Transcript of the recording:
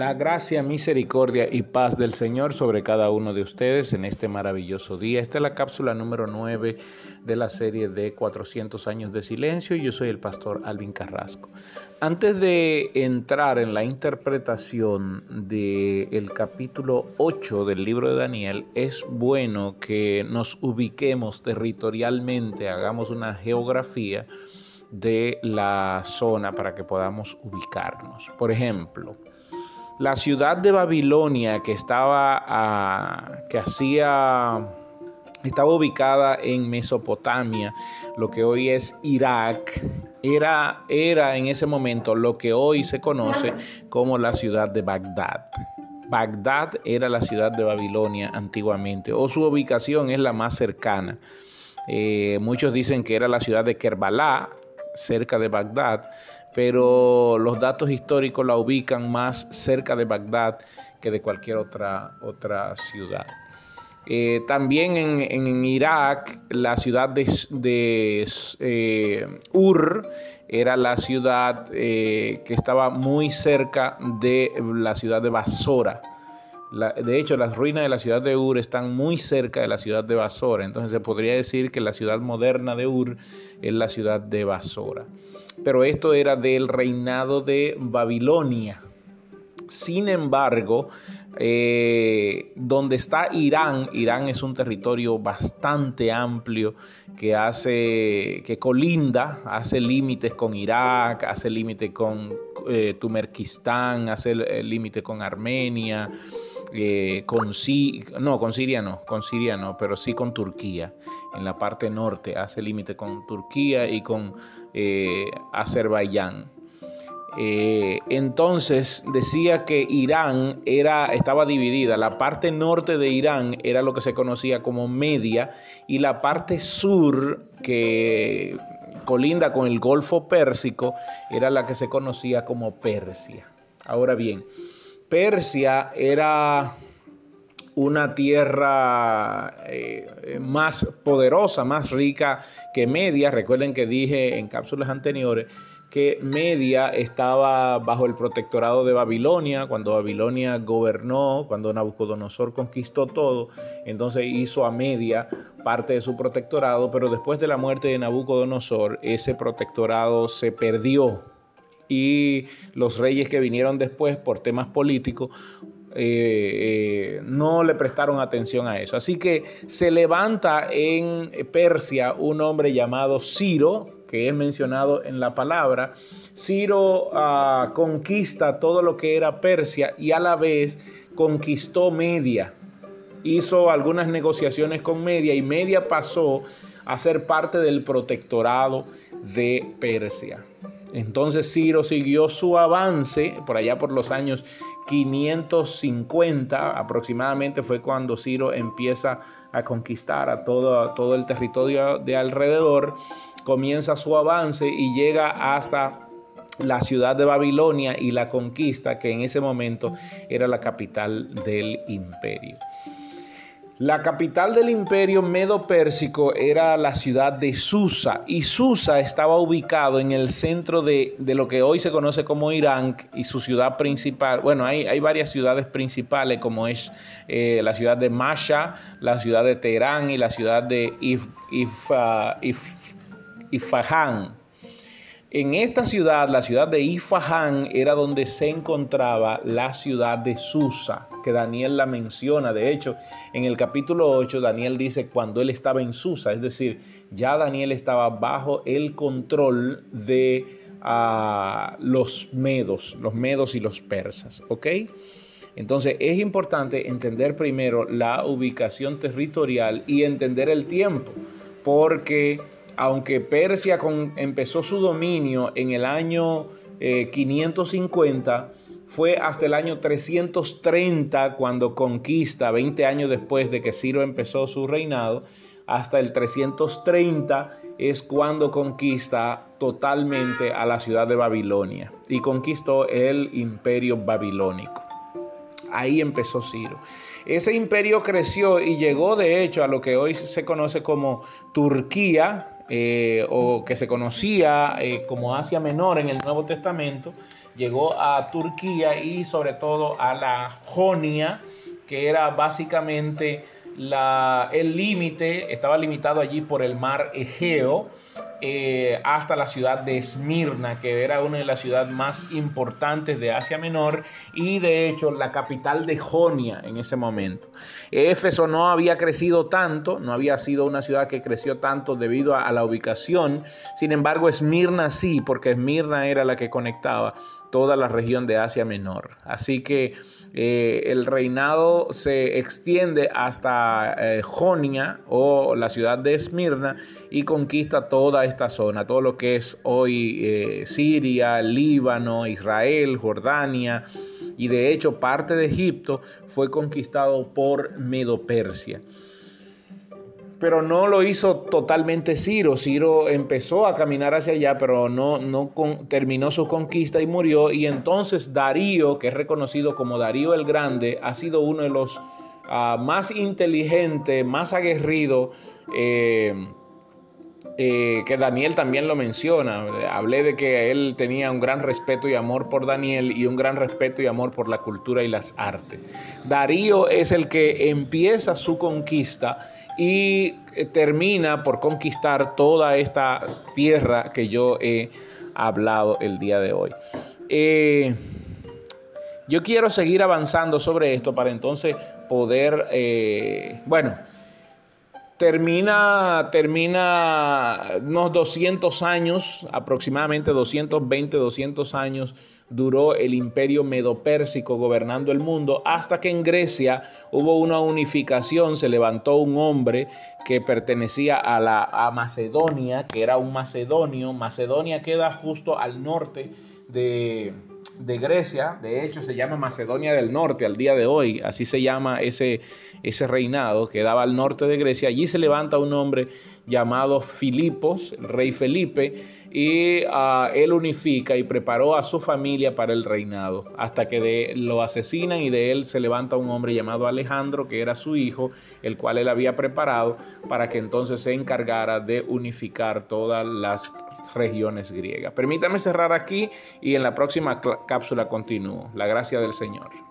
La gracia, misericordia y paz del Señor sobre cada uno de ustedes en este maravilloso día. Esta es la cápsula número 9 de la serie de 400 años de silencio yo soy el pastor Alvin Carrasco. Antes de entrar en la interpretación del capítulo 8 del libro de Daniel, es bueno que nos ubiquemos territorialmente, hagamos una geografía de la zona para que podamos ubicarnos. Por ejemplo, la ciudad de Babilonia que estaba, que hacía, estaba ubicada en Mesopotamia, lo que hoy es Irak, era, era en ese momento lo que hoy se conoce como la ciudad de Bagdad. Bagdad era la ciudad de Babilonia antiguamente, o su ubicación es la más cercana. Eh, muchos dicen que era la ciudad de Kerbalá, cerca de Bagdad, pero los datos históricos la ubican más cerca de Bagdad que de cualquier otra, otra ciudad. Eh, también en, Irak, la ciudad de, eh, Ur era la ciudad eh, que estaba muy cerca de la ciudad de Basora. De hecho, las ruinas de la ciudad de Ur están muy cerca de la ciudad de Basora. Entonces se podría decir que la ciudad moderna de Ur es la ciudad de Basora pero esto era del reinado de Babilonia. Sin embargo, eh, donde está Irán, Irán es un territorio bastante amplio que hace, que colinda, hace límites con Irak, hace límite con eh, Tumerkistán, hace límite con Armenia, eh, con no, con Siria no, con Siria no, pero sí con Turquía. En la parte norte hace límite con Turquía y con eh, Azerbaiyán. Eh, entonces decía que Irán era, estaba dividida. La parte norte de Irán era lo que se conocía como Media y la parte sur que colinda con el Golfo Pérsico era la que se conocía como Persia. Ahora bien, Persia era una tierra eh, más poderosa, más rica que Media. Recuerden que dije en cápsulas anteriores que Media estaba bajo el protectorado de Babilonia, cuando Babilonia gobernó, cuando Nabucodonosor conquistó todo, entonces hizo a Media parte de su protectorado, pero después de la muerte de Nabucodonosor, ese protectorado se perdió y los reyes que vinieron después por temas políticos eh, eh, no le prestaron atención a eso. Así que se levanta en Persia un hombre llamado Ciro, que es mencionado en la palabra. Ciro ah, conquista todo lo que era Persia y a la vez conquistó Media. Hizo algunas negociaciones con Media y Media pasó a ser parte del protectorado de Persia. Entonces Ciro siguió su avance por allá por los años 550 aproximadamente fue cuando Ciro empieza a conquistar a todo, todo el territorio de alrededor, comienza su avance y llega hasta la ciudad de Babilonia y la conquista que en ese momento era la capital del imperio. La capital del imperio medo-pérsico era la ciudad de Susa y Susa estaba ubicado en el centro de, lo que hoy se conoce como Irán y su ciudad principal. Bueno, hay, hay varias ciudades principales como es eh, la ciudad de Masha, la ciudad de Teherán y la ciudad de If, En esta ciudad, la ciudad de Ifahán, era donde se encontraba la ciudad de Susa que Daniel la menciona. De hecho, en el capítulo 8, Daniel dice cuando él estaba en Susa, es decir, ya Daniel estaba bajo el control de ah, los medos, los medos y los persas. ¿Ok? Entonces es importante entender primero la ubicación territorial y entender el tiempo, porque aunque Persia empezó su dominio en el año 550, eh, fue hasta el año 330 cuando conquista, 20 años después de que Ciro empezó su reinado, hasta el 330 es cuando conquista totalmente a la ciudad de Babilonia y conquistó el imperio babilónico. Ahí empezó Ciro. Ese imperio creció y llegó de hecho a lo que hoy se conoce como Turquía, eh, o que se conocía eh, como Asia Menor en el Nuevo Testamento, llegó a Turquía y sobre todo a la Jonia, que era básicamente el límite, estaba limitado allí por el mar Egeo eh, hasta la ciudad de Esmirna, que era una de las ciudades más importantes de Asia Menor y de hecho la capital de Jonia en ese momento. Éfeso no había crecido tanto, no había sido una ciudad que creció tanto debido a, la ubicación, sin embargo Esmirna sí, porque Esmirna era la que conectaba toda la región de Asia Menor. Así que eh, el reinado se extiende hasta eh, Jonia o la ciudad de Esmirna y conquista toda esta zona, todo lo que es hoy eh, Siria, Líbano, Israel, Jordania y de hecho parte de Egipto fue conquistado por Medo-Persia pero no lo hizo totalmente Ciro. Ciro empezó a caminar hacia allá, pero no, no terminó su conquista y murió. Y entonces Darío, que es reconocido como Darío el Grande, ha sido uno de los ah, más inteligentes, más aguerridos. Eh, eh, que Daniel también lo menciona. Hablé de que él tenía un gran respeto y amor por Daniel y un gran respeto y amor por la cultura y las artes. Darío es el que empieza su conquista y eh, termina por conquistar toda esta tierra que yo he hablado el día de hoy. Eh, yo quiero seguir avanzando sobre esto para entonces poder, bueno, termina, termina unos 200 años, aproximadamente 220, 200 años duró el imperio medopérsico gobernando el mundo, hasta que en Grecia hubo una unificación, se levantó un hombre que pertenecía a la a Macedonia, que era un macedonio. Macedonia queda justo al norte de, de Grecia, de hecho se llama Macedonia del Norte al día de hoy, así se llama ese, ese reinado que daba al norte de Grecia. Allí se levanta un hombre llamado Filipos, el rey Felipe, y ah, él unifica y preparó a su familia para el reinado, hasta que lo asesinan y de él se levanta un hombre llamado Alejandro, que era su hijo, el cual él había preparado para que entonces se encargara de unificar todas las regiones griegas. Permítame cerrar aquí y en la próxima cápsula continúo. La gracia del Señor.